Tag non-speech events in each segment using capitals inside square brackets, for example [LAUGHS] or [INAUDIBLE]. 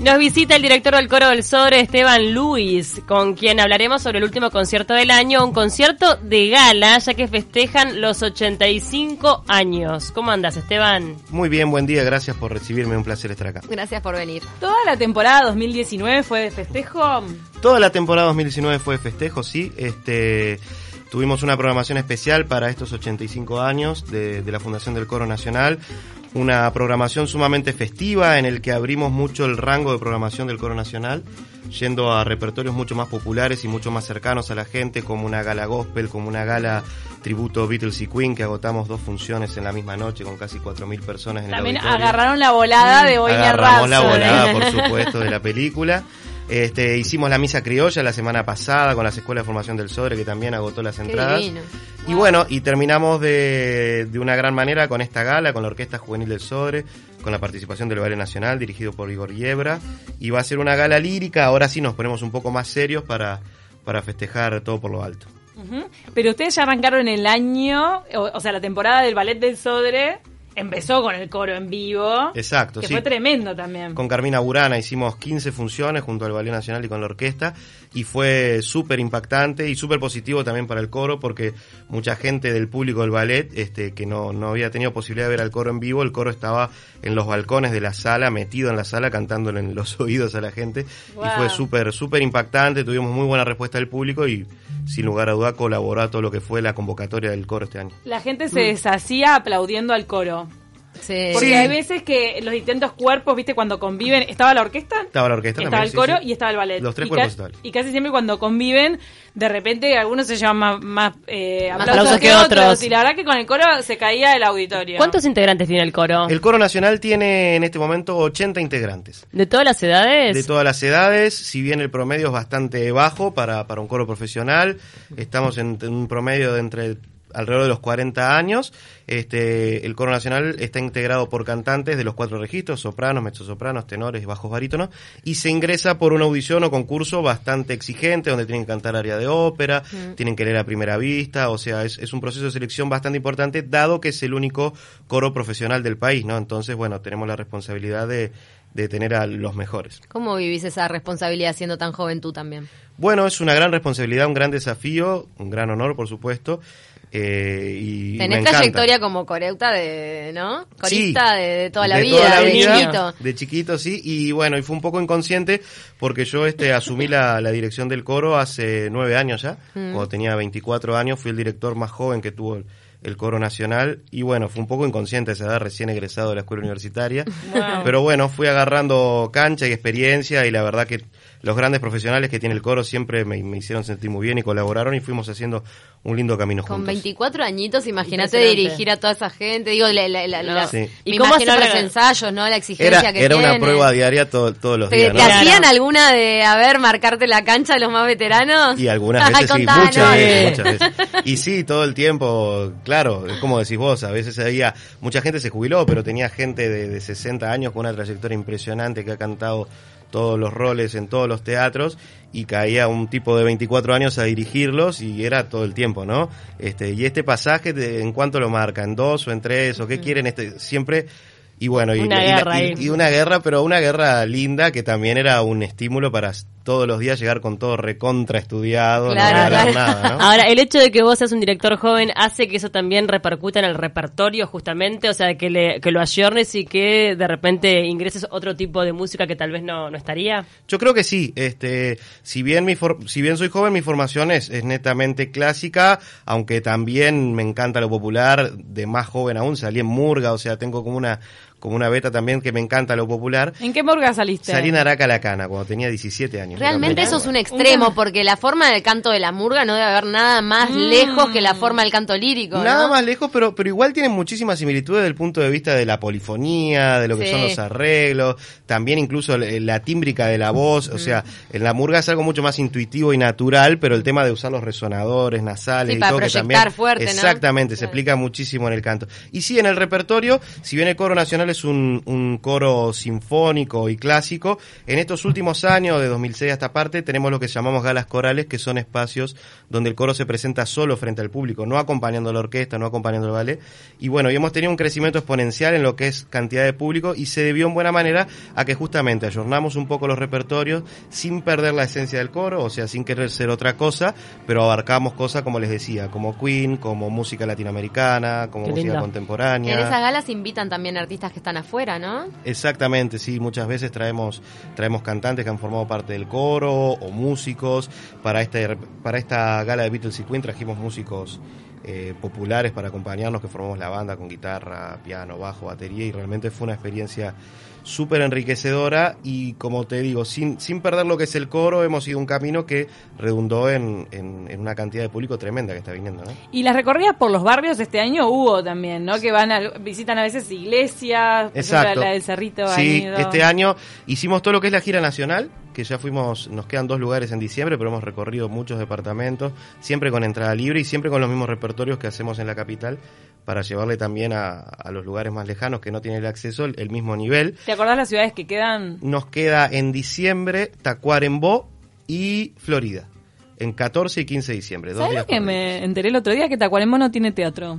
Nos visita el director del coro del Sodre, Esteban Luis, con quien hablaremos sobre el último concierto del año, un concierto de gala, ya que festejan los 85 años. ¿Cómo andas, Esteban? Muy bien, buen día, gracias por recibirme, un placer estar acá. Gracias por venir. ¿Toda la temporada 2019 fue de festejo? Toda la temporada 2019 fue de festejo, sí. Este, tuvimos una programación especial para estos 85 años de, de la Fundación del Coro Nacional una programación sumamente festiva en el que abrimos mucho el rango de programación del coro nacional, yendo a repertorios mucho más populares y mucho más cercanos a la gente, como una gala gospel, como una gala tributo Beatles y Queen, que agotamos dos funciones en la misma noche con casi 4.000 personas en También el auditorio. agarraron la volada de Boña Agarramos la volada, [LAUGHS] por supuesto, de la película. Este, hicimos la misa criolla la semana pasada con las escuelas de formación del Sodre, que también agotó las entradas. divino. Y bueno, y terminamos de, de una gran manera con esta gala, con la Orquesta Juvenil del Sodre, con la participación del Ballet Nacional, dirigido por Igor Yebra. Y va a ser una gala lírica, ahora sí nos ponemos un poco más serios para, para festejar todo por lo alto. Pero ustedes ya arrancaron el año, o, o sea, la temporada del Ballet del Sodre empezó con el coro en vivo. Exacto, que sí. fue tremendo también. Con Carmina Burana hicimos 15 funciones junto al Ballet Nacional y con la orquesta y fue súper impactante y súper positivo también para el coro porque mucha gente del público del ballet este, que no, no había tenido posibilidad de ver al coro en vivo, el coro estaba en los balcones de la sala, metido en la sala, cantándole en los [LAUGHS] oídos a la gente y fue súper, súper impactante, tuvimos muy buena respuesta del público y sin lugar a duda colaboró a todo lo que fue la convocatoria del coro este año. La gente se deshacía aplaudiendo al coro. Sí. Porque Sí. hay veces que los distintos cuerpos, viste, cuando conviven, estaba la orquesta, Estaba la orquesta estaba también, el coro sí, sí. y estaba el ballet. Los tres y cuerpos estaban. Y casi siempre cuando conviven, de repente algunos se llevan más, más, eh, Más aplausos, aplausos que, que otros. otros. Y la verdad que con el coro se caía el auditorio. ¿Cuántos integrantes tiene el coro? El coro nacional tiene en este momento 80 integrantes. ¿De todas las edades? de todas las edades, si bien el promedio es bastante bajo para, para un coro profesional, estamos en un promedio de entre alrededor de los 40 años. Este, el coro nacional está integrado por cantantes de los cuatro registros, sopranos, mezzosopranos, tenores, bajos barítonos, y se ingresa por una audición o concurso bastante exigente, donde tienen que cantar área de ópera, tienen que leer a primera vista, o sea, es, es un proceso de selección bastante importante, dado que es el único coro profesional del país, ¿no? Entonces, bueno, tenemos la responsabilidad de, de tener a los mejores. ¿Cómo vivís esa responsabilidad siendo tan joven tú también? Bueno, es una gran responsabilidad, un gran desafío, un gran honor, por supuesto. Eh, y Tenés trayectoria como coreuta de, ¿no? Corista Sí, de, de toda la de vida, toda la de vida, chiquito. De chiquito, sí. Y bueno, y fue un poco inconsciente porque yo este asumí la, la dirección del coro hace nueve años ya. Mm. Cuando tenía 24 años fui el director más joven que tuvo el, el coro nacional. Y bueno, fue un poco inconsciente esa edad, recién egresado de la escuela universitaria. [LAUGHS] Wow. Pero bueno, fui agarrando cancha y experiencia y la verdad que los grandes profesionales que tiene el coro siempre me, me hicieron sentir muy bien y colaboraron y fuimos haciendo un lindo camino Con juntos. 24 añitos, imagínate dirigir a toda esa gente. Digo, la, la- la- No. la- Sí. me ¿Y cómo imagino los la- ensayos, ¿no? La exigencia Era, que era una prueba diaria to- todos los ¿Te, días. te hacían alguna de, a ver, marcarte la cancha de los más veteranos? Y algunas veces sí, muchas veces, muchas veces. Y sí, todo el tiempo, claro, es como decís vos, a veces había, mucha gente se jubiló, pero tenía gente de, de 60 años con una trayectoria impresionante que ha cantado todos los roles en todos los teatros y caía un tipo de 24 años a dirigirlos y era todo el tiempo, ¿no? Este, y este pasaje, de- ¿en cuánto lo marca? ¿En dos o en tres? ¿O qué quieren? Este, siempre... Y bueno, y, Una y la- guerra y- ahí. y una guerra, pero una guerra linda que también era un estímulo para todos los días llegar con todo recontra estudiado, Claro, no regalar claro. nada, ¿no? [LAUGHS] Ahora, el hecho de que vos seas un director joven hace que eso también repercuta en el repertorio, justamente, o sea, que, le, que lo ayornes y que de repente ingreses otro tipo de música que tal vez no, no estaría. Yo creo que sí. Este, si bien mi for- si bien soy joven, mi formación es, es netamente clásica, aunque también me encanta lo popular. De más joven aún salí en murga, o sea, tengo como una como una beta también que me encanta lo popular. ¿En qué morga saliste? Salí en Araca la Cana cuando tenía 17 años. Realmente eso es un extremo, porque la forma del canto de la murga no debe haber nada más Mm. lejos que la forma del canto lírico. ¿no? Nada más lejos, pero, pero igual tienen muchísimas similitudes desde el punto de vista de la polifonía, de lo que Sí. son los arreglos, también incluso la, tímbrica de la voz, o sea, en la murga es algo mucho más intuitivo y natural, pero el tema de usar los resonadores nasales Sí, y para todo que proyectar también fuerte, ¿no? exactamente se Claro. explica muchísimo en el canto. Y sí, en el repertorio, si bien el coro nacional Nacional es un, un coro sinfónico y clásico. En estos últimos años, de 2006 hasta parte, tenemos lo que llamamos galas corales, que son espacios donde el coro se presenta solo frente al público, no acompañando a la orquesta, no acompañando al ballet. Y bueno, y hemos tenido un crecimiento exponencial en lo que es cantidad de público y se debió en buena manera a que justamente ayornamos un poco los repertorios sin perder la esencia del coro, o sea, sin querer ser otra cosa, pero abarcamos cosas, como les decía, como Queen, como música latinoamericana, como Qué música lindo. contemporánea. En esas galas invitan también artistas que están afuera, ¿no? Exactamente, sí, muchas veces traemos traemos cantantes que han formado parte del coro o músicos. Para este para esta gala de Beatles y Queen trajimos músicos eh, populares para acompañarnos que formamos la banda con guitarra, piano, bajo, batería y realmente fue una experiencia súper enriquecedora y como te digo, sin, sin perder lo que es el coro, hemos ido un camino que redundó en, en- en una cantidad de público tremenda que está viniendo, ¿no? Y las recorridas por los barrios este año hubo también, ¿no? Que van a, visitan a veces iglesias, Exacto. la del Cerrito. Sí, este año hicimos todo lo que es la gira nacional, que ya fuimos, nos quedan dos lugares en diciembre, pero hemos recorrido muchos departamentos, siempre con entrada libre y siempre con los mismos repertorios que hacemos en la capital, para llevarle también a, a los lugares más lejanos que no tienen el acceso el, el mismo nivel. ¿Te acordás las ciudades que quedan? Nos queda en diciembre Tacuarembó y Florida, en 14 y 15 de diciembre. Dos ¿Sabes días que me enteré el otro día? Que Tacuarembó no tiene teatro.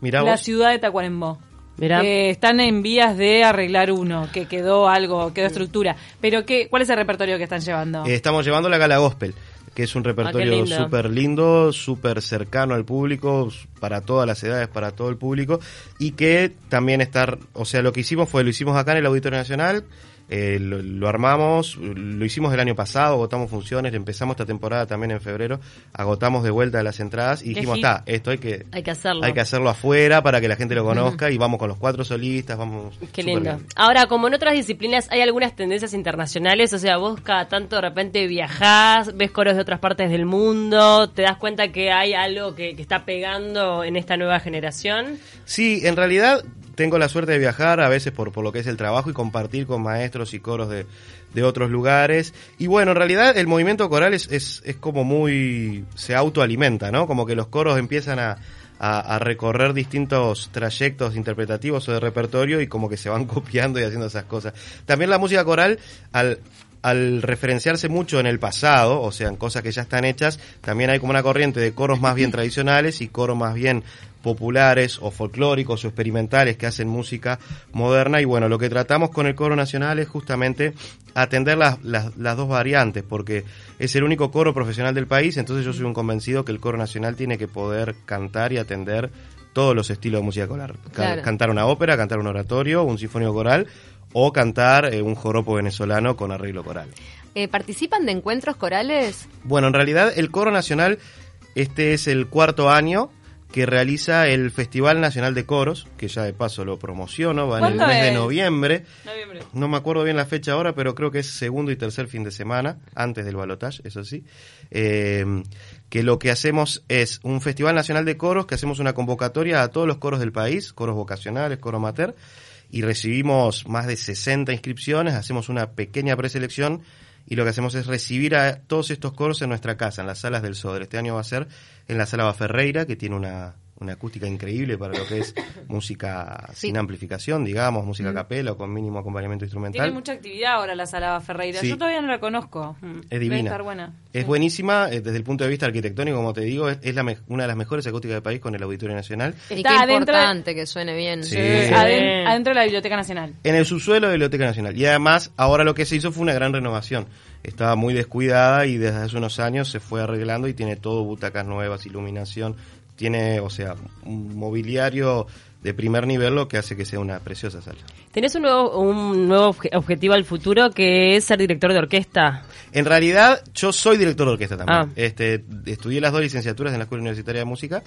Mirá la vos. ciudad de Tacuarembó. Eh, están en vías de arreglar uno, que quedó algo, quedó estructura. Pero qué, ¿cuál es el repertorio que están llevando? Eh, estamos llevando la gala gospel, que es un Ah, repertorio lindo. súper lindo, súper cercano al público, para todas las edades, para todo el público, y que también estar, o sea, lo que hicimos fue, lo hicimos acá en el Auditorio Nacional, eh, lo, lo armamos, lo hicimos el año pasado, agotamos funciones, empezamos esta temporada también en febrero, agotamos de vuelta las entradas y dijimos, está, esto hay que... Hay que hacerlo. Hay que hacerlo afuera para que la gente lo conozca y vamos con los cuatro solistas, vamos... Qué lindo. bien. Ahora, como en otras disciplinas, hay algunas tendencias internacionales, o sea, vos cada tanto de repente viajás, ves coros de otras partes del mundo, te das cuenta que hay algo que, que está pegando en esta nueva generación. Sí, en realidad tengo la suerte de viajar a veces por, por lo que es el trabajo y compartir con maestros y coros de, de otros lugares. Y bueno, en realidad el movimiento coral es, es, es como muy... se autoalimenta, ¿no? Como que los coros empiezan a, a, a recorrer distintos trayectos interpretativos o de repertorio y como que se van [LAUGHS] copiando y haciendo esas cosas. También la música coral, al, al referenciarse mucho en el pasado, o sea, en cosas que ya están hechas, también hay como una corriente de coros más bien [LAUGHS] tradicionales y coros más bien populares o folclóricos o experimentales que hacen música moderna y bueno, lo que tratamos con el coro nacional es justamente atender las, las, las dos variantes porque es el único coro profesional del país, entonces yo soy un convencido que el coro nacional tiene que poder cantar y atender todos los estilos de música coral. Claro. Cantar una ópera, cantar un oratorio, un sinfónico coral o cantar eh, un joropo venezolano con arreglo coral. Eh, ¿Participan de encuentros corales? Bueno, en realidad el Coro Nacional, este es el cuarto año que realiza el Festival Nacional de Coros, que ya de paso lo promociono, va en el ¿Cuándo mes de noviembre. Noviembre. No me acuerdo bien la fecha ahora, pero creo que es segundo y tercer fin de semana, antes del balotage, eso sí. Eh, que lo que hacemos es un Festival Nacional de Coros, que hacemos una convocatoria a todos los coros del país, coros vocacionales, coro amateur, y recibimos más de 60 inscripciones, hacemos una pequeña preselección y lo que hacemos es recibir a todos estos coros en nuestra casa, en las salas del Sodre. Este año va a ser en la sala Baferreira, que tiene una, una acústica increíble para lo que es [LAUGHS] música Sí. sin amplificación, digamos, música a capela o con mínimo acompañamiento instrumental. Tiene mucha actividad ahora la Sala Ferreira. Sí. Yo todavía no la conozco. Es Debe divina. estar buena. Es Sí. buenísima eh, desde el punto de vista arquitectónico, como te digo, es, es la me- una de las mejores acústicas del país con el Auditorio Nacional. Y Está qué adentro de- importante que suene bien. Aden- adentro de la Biblioteca Nacional. En el subsuelo de la Biblioteca Nacional. Y además, ahora lo que se hizo fue una gran renovación. Estaba muy descuidada y desde hace unos años se fue arreglando y tiene todo butacas nuevas, iluminación. Tiene, o sea, un mobiliario de primer nivel, lo que hace que sea una preciosa sala. Tenés un nuevo, un nuevo obje- objetivo al futuro que es ser director de orquesta. En realidad, yo soy director de orquesta también. Ah. Este, estudié las dos licenciaturas en la Escuela Universitaria de Música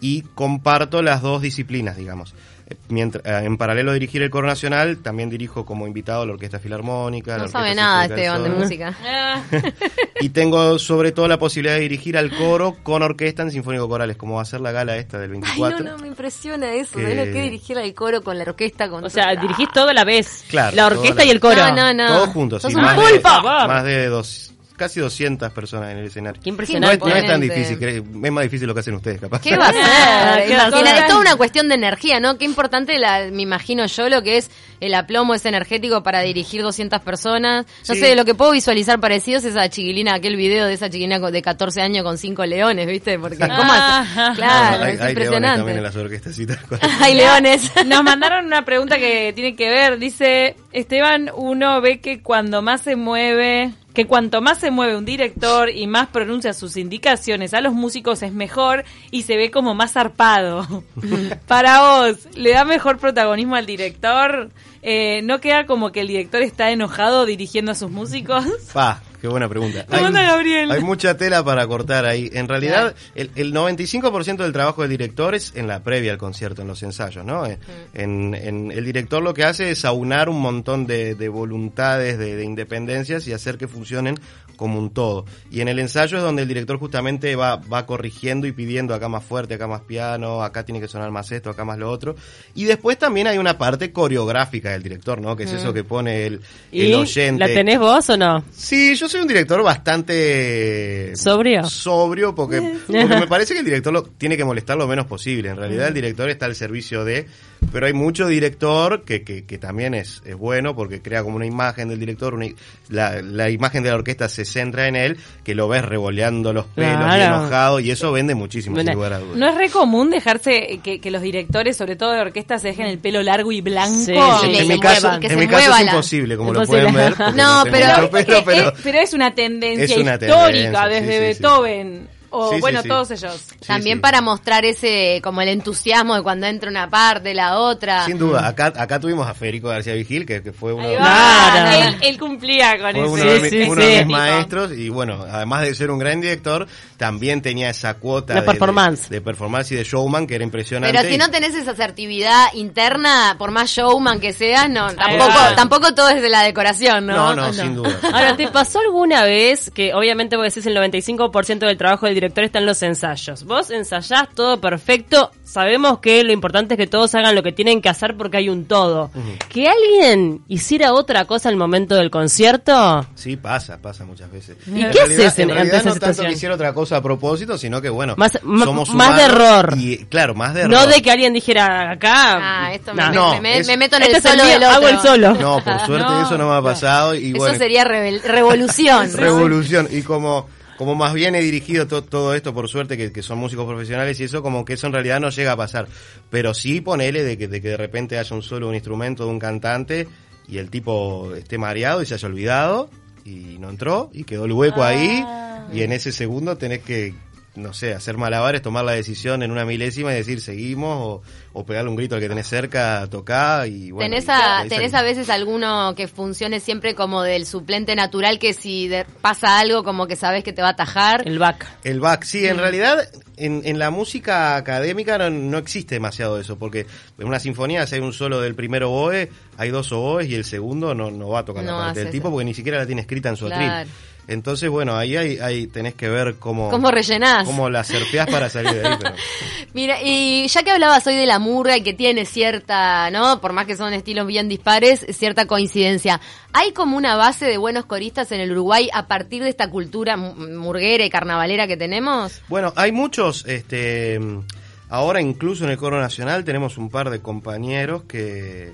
y comparto las dos disciplinas, digamos. Mientras, eh, en paralelo a dirigir el coro nacional, también dirijo como invitado a la Orquesta Filarmónica. la No Orquesta sabe nada del Esteban de música. [LAUGHS] Ah, Y tengo sobre todo la posibilidad de dirigir al coro con orquesta en Sinfónico Corales, como va a ser la gala esta del Ay, 24. no, no, me impresiona eso. Que- ¿Sabes lo que dirigir al coro con la orquesta? Con O sea, dirigís todo a la vez. Claro, La orquesta la y el coro. No, no, no. Todos juntos, Sos sí, un más, pulpo. de, más de dos, casi 200 personas en el escenario. Qué No impresionante. es, no es tan difícil, es más difícil lo que hacen ustedes, capaz. ¿Qué [LAUGHS] va a ser? ¿qué va a Imagina- ser? es toda una cuestión de energía, ¿no? Qué importante, la, me imagino yo, lo que es el aplomo ese energético para dirigir 200 personas. No Sí. sé, lo que puedo visualizar parecido es esa chiquilina, aquel video de esa chiquilina de 14 años con cinco leones, ¿viste? Porque, ¿cómo Ah. Claro, hay, es hay leones también en las orquestecitas. [LAUGHS] Hay leones. [LAUGHS] Nos mandaron una pregunta que tiene que ver. Dice, Esteban, uno ve que cuando más se mueve, que cuanto más se mueve un director y más pronuncia sus indicaciones a los músicos es mejor y se ve como más zarpado. [LAUGHS] Para vos, ¿le da mejor protagonismo al director? Eh, ¿No queda como que el director está enojado dirigiendo a sus músicos? Pa, qué buena pregunta. ¿Cómo anda, Gabriel? hay mucha tela para cortar ahí. En realidad, el, el 95% del trabajo del director es en la previa al concierto, en los ensayos, ¿no? Eh, En, en- el director lo que hace es aunar un montón de, de voluntades, de, de independencias y hacer que funcionen como un todo. Y en el ensayo es donde el director justamente va, va corrigiendo y pidiendo acá más fuerte, acá más piano, acá tiene que sonar más esto, acá más lo otro. Y después también hay una parte coreográfica del director, ¿no? Que es eso que pone el, el ¿Y oyente. la tenés vos o no? Sí, yo soy un director bastante ¿Sobrio? sobrio porque, [LAUGHS] porque me parece que el director lo, tiene que molestar lo menos posible. En realidad el director está al servicio de, pero hay mucho director que, que, que también es, es bueno porque crea como una imagen del director, una la, la imagen de la orquesta se centra en él, que lo ves revoleando los pelos y Claro. enojado y eso vende muchísimo, sin lugar a dudas. ¿No es re común dejarse que, que los directores, sobre todo de orquesta, se dejen el pelo largo y blanco? Sí, sí, en, mi se caso, muevan, que en se mi caso mueva es imposible, como Imposible. lo pueden ver. [LAUGHS] No, pero- mucho pero- pero es una tendencia Es una histórica tendencia, desde sí, sí, sí. Beethoven o Sí, bueno sí. todos ellos. Sí, También sí. para mostrar ese, como el entusiasmo de cuando entra una parte, la otra. Sin duda, acá, acá tuvimos a Federico García Vigil, que, que fue uno, de-. Claro. Él, él cumplía con fue uno de, mi- uno mis maestros y bueno, además de ser un gran director, también tenía esa cuota La de, performance. de, de performance y de showman que era impresionante. Pero si no tenés esa asertividad interna, por más showman que seas, no, tampoco, tampoco todo es de la decoración, ¿no? no, no, sin duda. Ahora, ¿te pasó alguna vez que obviamente vos decís el 95% del trabajo del director está en los ensayos? Vos ensayás todo perfecto, sabemos que lo importante es que todos hagan lo que tienen que hacer porque hay un todo. ¿Que alguien hiciera otra cosa al momento del concierto? Sí, pasa, pasa muchas veces. ¿Y En qué realidad- haces en- en ante realidad esa no tanto situación? que hiciera otra cosa a propósito, sino que bueno, Más- somos más de error. Y, claro, más de error. No de que alguien dijera acá. Ah, esto me, no. me- No, me- es- me meto en Este el solo mío, del otro. hago el solo. No, por suerte [LAUGHS] No, eso no me ha pasado y Eso bueno, sería revolución. revolución y como como más bien he dirigido to- todo esto por suerte que, que son músicos profesionales y eso como que eso en realidad no llega a pasar. Pero sí ponele de que de, que de repente haya un solo un instrumento de un cantante y el tipo esté mareado y se haya olvidado y no entró y quedó el hueco ahí y en ese segundo tenés que no sé, hacer malabares, tomar la decisión en una milésima y decir seguimos o, o pegarle un grito al que tenés cerca, tocar y bueno. ¿Tenés, y- a, ¿Tenés a veces alguno que funcione siempre como del suplente natural que si de- pasa algo como que sabes que te va a atajar? El back. El back, sí, en realidad en, en la música académica no, no existe demasiado eso, porque en una sinfonía si hay un solo del primer oboe, hay dos oboes y el segundo no, no va a tocar No la parte del tipo eso. porque ni siquiera la tiene escrita en su Claro. atril. Entonces, bueno, ahí hay, hay, tenés que ver cómo... ¿Cómo rellenás? Cómo la surfeás para salir de ahí, pero... [LAUGHS] Mira, y ya que hablabas hoy de la murga y que tiene cierta, ¿no? Por más que son estilos bien dispares, cierta coincidencia. ¿Hay como una base de buenos coristas en el Uruguay a partir de esta cultura mu- murguera y carnavalera que tenemos? Bueno, hay muchos, este, ahora incluso en el coro nacional tenemos un par de compañeros que,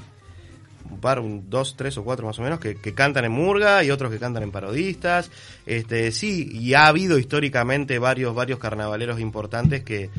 un par, un, dos, tres o cuatro más o menos, que, que cantan en murga y otros que cantan en parodistas, este, sí, y ha habido históricamente varios, varios carnavaleros importantes que,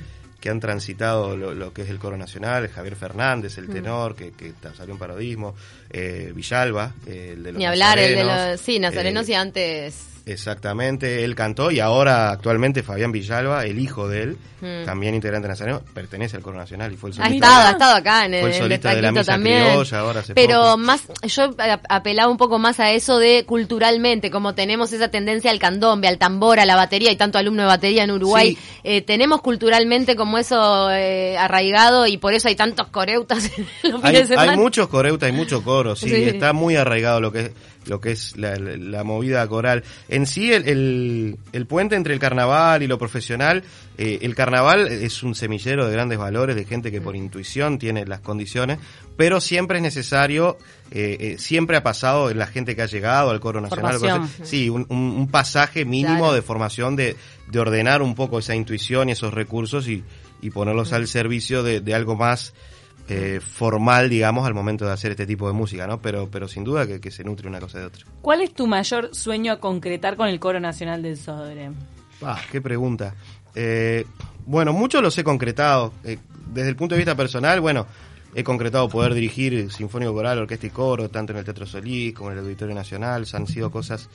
que han transitado lo, lo que es el coro nacional, Javier Fernández, Mm. el tenor, que, que salió en parodismo, eh, Villalba, eh, el de los Ni hablar, el de los... Sí, nazarenos eh, y antes... Exactamente, él cantó y ahora actualmente Fabián Villalba, el hijo de él, Mm. también integrante nacional, pertenece al coro nacional y fue el Ha solista. estado, ha estado acá en el, Fue el solista de la misa también. criolla ahora hace Pero poco. más, yo apelaba un poco más a eso de culturalmente, como tenemos esa tendencia al candombe, al tambor, a la batería, hay tanto alumno de batería en Uruguay, Sí. eh, tenemos culturalmente como eso eh, arraigado y por eso hay tantos coreutas [LAUGHS] en los Hay, fines de semana. hay muchos coreutas, hay mucho coro, sí, Sí. está muy arraigado lo que es lo que es la, la- la movida coral. En sí, el, el- el puente entre el carnaval y lo profesional, eh, el carnaval es un semillero de grandes valores, de gente que por intuición tiene las condiciones, pero siempre es necesario, eh, eh, siempre ha pasado en la gente que ha llegado al coro nacional, sí, un, un- un pasaje mínimo Claro. de formación, de, de ordenar un poco esa intuición y esos recursos y, y ponerlos al servicio de, de algo más eh, formal, digamos, al momento de hacer este tipo de música, ¿no? Pero, pero sin duda que, que se nutre una cosa de otra. ¿Cuál es tu mayor sueño a concretar con el Coro Nacional del Sodre? Ah, qué pregunta. Eh, bueno, muchos los he concretado. Eh, desde el punto de vista personal, bueno, he concretado poder dirigir Sinfónico Coral, Orquesta y Coro, tanto en el Teatro Solís como en el Auditorio Nacional. Han sido cosas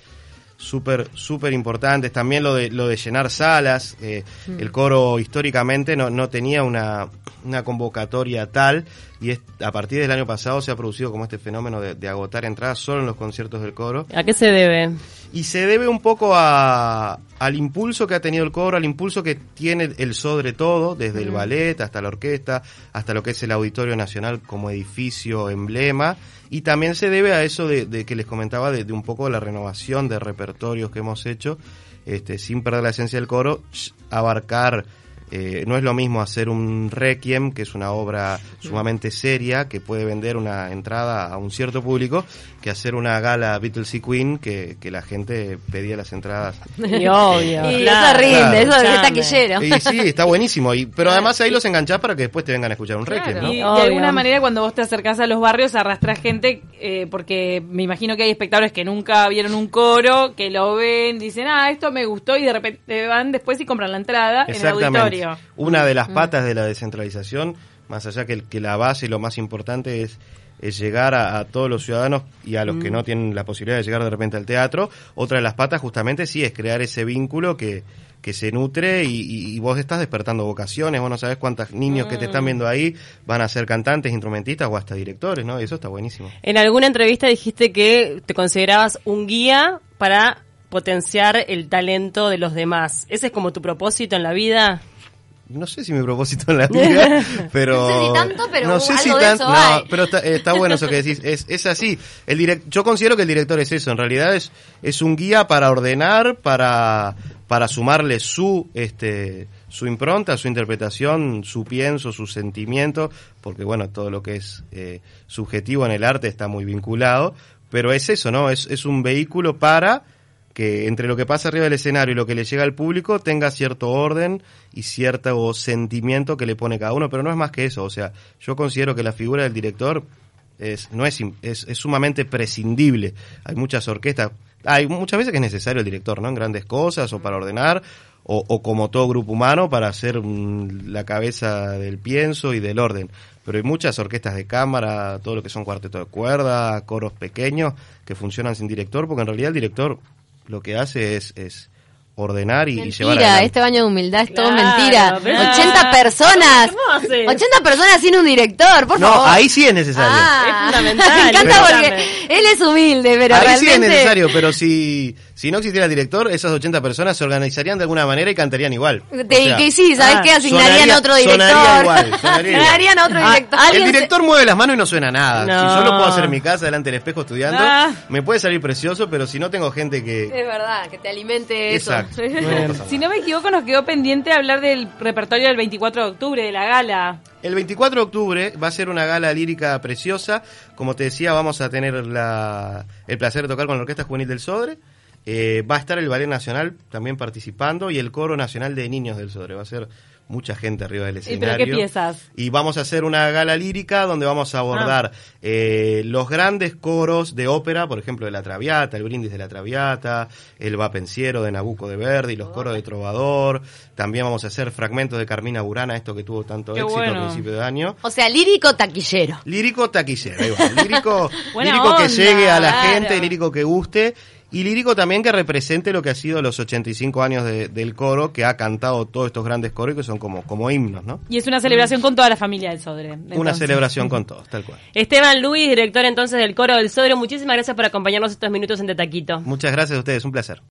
súper súper importantes. También lo de lo de llenar salas eh, el coro históricamente no, no tenía una, una convocatoria tal y es, a partir del año pasado se ha producido como este fenómeno de, de agotar entradas solo en los conciertos del coro ¿A qué se debe? y se debe un poco a, al impulso que ha tenido el coro, al impulso que tiene el Sodre todo, desde el ballet hasta la orquesta, hasta lo que es el Auditorio Nacional como edificio emblema. Y también se debe a eso de, de que les comentaba, de, de un poco la renovación de repertorios que hemos hecho, este, sin perder la esencia del coro, abarcar... eh, no es lo mismo hacer un requiem, que es una obra sumamente seria, que puede vender una entrada a un cierto público, que hacer una gala Beatles y Queen, que, que la gente pedía las entradas. [LAUGHS] Y obvio. Y claro. eso rinde, claro. eso es taquillero. Y sí, está buenísimo. Y, pero además ahí los enganchás para que después te vengan a escuchar un requiem, ¿no? Y de alguna manera cuando vos te acercás a los barrios arrastrás gente, eh, porque me imagino que hay espectadores que nunca vieron un coro, que lo ven, dicen, ah, esto me gustó y de repente van después y compran la entrada en el auditorio. Una de las patas de la descentralización, más allá que, el- que la base y lo más importante es, es llegar a, a todos los ciudadanos y a los que no tienen la posibilidad de llegar de repente al teatro. Otra de las patas justamente sí es crear ese vínculo que, que se nutre y, y- vos estás despertando vocaciones, vos no sabés cuántos niños que te están viendo ahí van a ser cantantes, instrumentistas o hasta directores, ¿no? Y eso está buenísimo. En alguna entrevista dijiste que te considerabas un guía para potenciar el talento de los demás. ¿Ese es como tu propósito en la vida? No sé si mi propósito en la [LAUGHS] vida, pero... No sé si tanto, pero no sé algo si tanto, no, pero está, está bueno eso que decís, es, es así. El direct, yo considero que el director es eso, en realidad es, es un guía para ordenar, para, para sumarle su, este, su impronta, su interpretación, su pienso, su sentimiento, porque bueno, todo lo que es eh, subjetivo en el arte está muy vinculado, pero es eso, ¿no? Es, es un vehículo para que entre lo que pasa arriba del escenario y lo que le llega al público tenga cierto orden y cierto sentimiento que le pone cada uno, pero no es más que eso, o sea, yo considero que la figura del director es no es, es sumamente prescindible. Hay muchas orquestas, hay muchas veces que es necesario el director, ¿no? En grandes cosas o para ordenar o, o como todo grupo humano para hacer mm, la cabeza del pienso y del orden. Pero hay muchas orquestas de cámara, todo lo que son cuartetos de cuerda, coros pequeños que funcionan sin director, porque en realidad el director lo que hace es, es ordenar y, y llevar Mentira, adelante. este baño de humildad es todo mentira. pero- 80 personas. ¿Cómo haces? 80 personas sin un director, por No, favor. ahí sí es necesario. Ah, Es fundamental, Me encanta pero- porque él es humilde, pero Ahí realmente... sí es necesario, pero si, si no existiera el director, esas 80 personas se organizarían de alguna manera y cantarían igual. Te- O sea, que sí, ¿sabes ah, qué? Asignarían sonaría- a otro director. sonaría igual, sonaría [LAUGHS] otro Ah, director. El se- director mueve las manos y no suena nada. No. Si yo lo puedo hacer en mi casa delante del espejo estudiando, Ah. me puede salir precioso, pero si no tengo gente que... Es verdad, que te alimente eso. [LAUGHS] No. Si no me equivoco, nos quedó pendiente hablar del repertorio del 24 de octubre, de la gala. El 24 de octubre va a ser una gala lírica preciosa. Como te decía, vamos a tener la, el placer de tocar con la Orquesta Juvenil del Sodre. Eh, va a estar el Ballet Nacional también participando y el Coro Nacional de Niños del Sodre. Va a ser mucha gente arriba del ¿Y escenario. pero qué piezas? Y vamos a hacer una gala lírica donde vamos a abordar eh, los grandes coros de ópera, por ejemplo, de La Traviata, el Brindis de La Traviata, el Va Pensiero de Nabucco de Verdi, los coros de Trovador. También vamos a hacer fragmentos de Carmina Burana, esto que tuvo tanto Qué éxito bueno. a principio de año. O sea, lírico taquillero. Lírico taquillero, ahí va. lírico, [LAUGHS] lírico que llegue a la claro. gente, lírico que guste y lírico también que represente lo que ha sido los 85 años de- del coro que ha cantado todos estos grandes coros que son como, como himnos, ¿no? Y es una celebración con toda la familia del Sodre. Una celebración con todos, tal cual. Esteban Luis, director entonces del Coro del Sodre, muchísimas gracias por acompañarnos estos minutos en De Taquito. Muchas gracias a ustedes, un placer.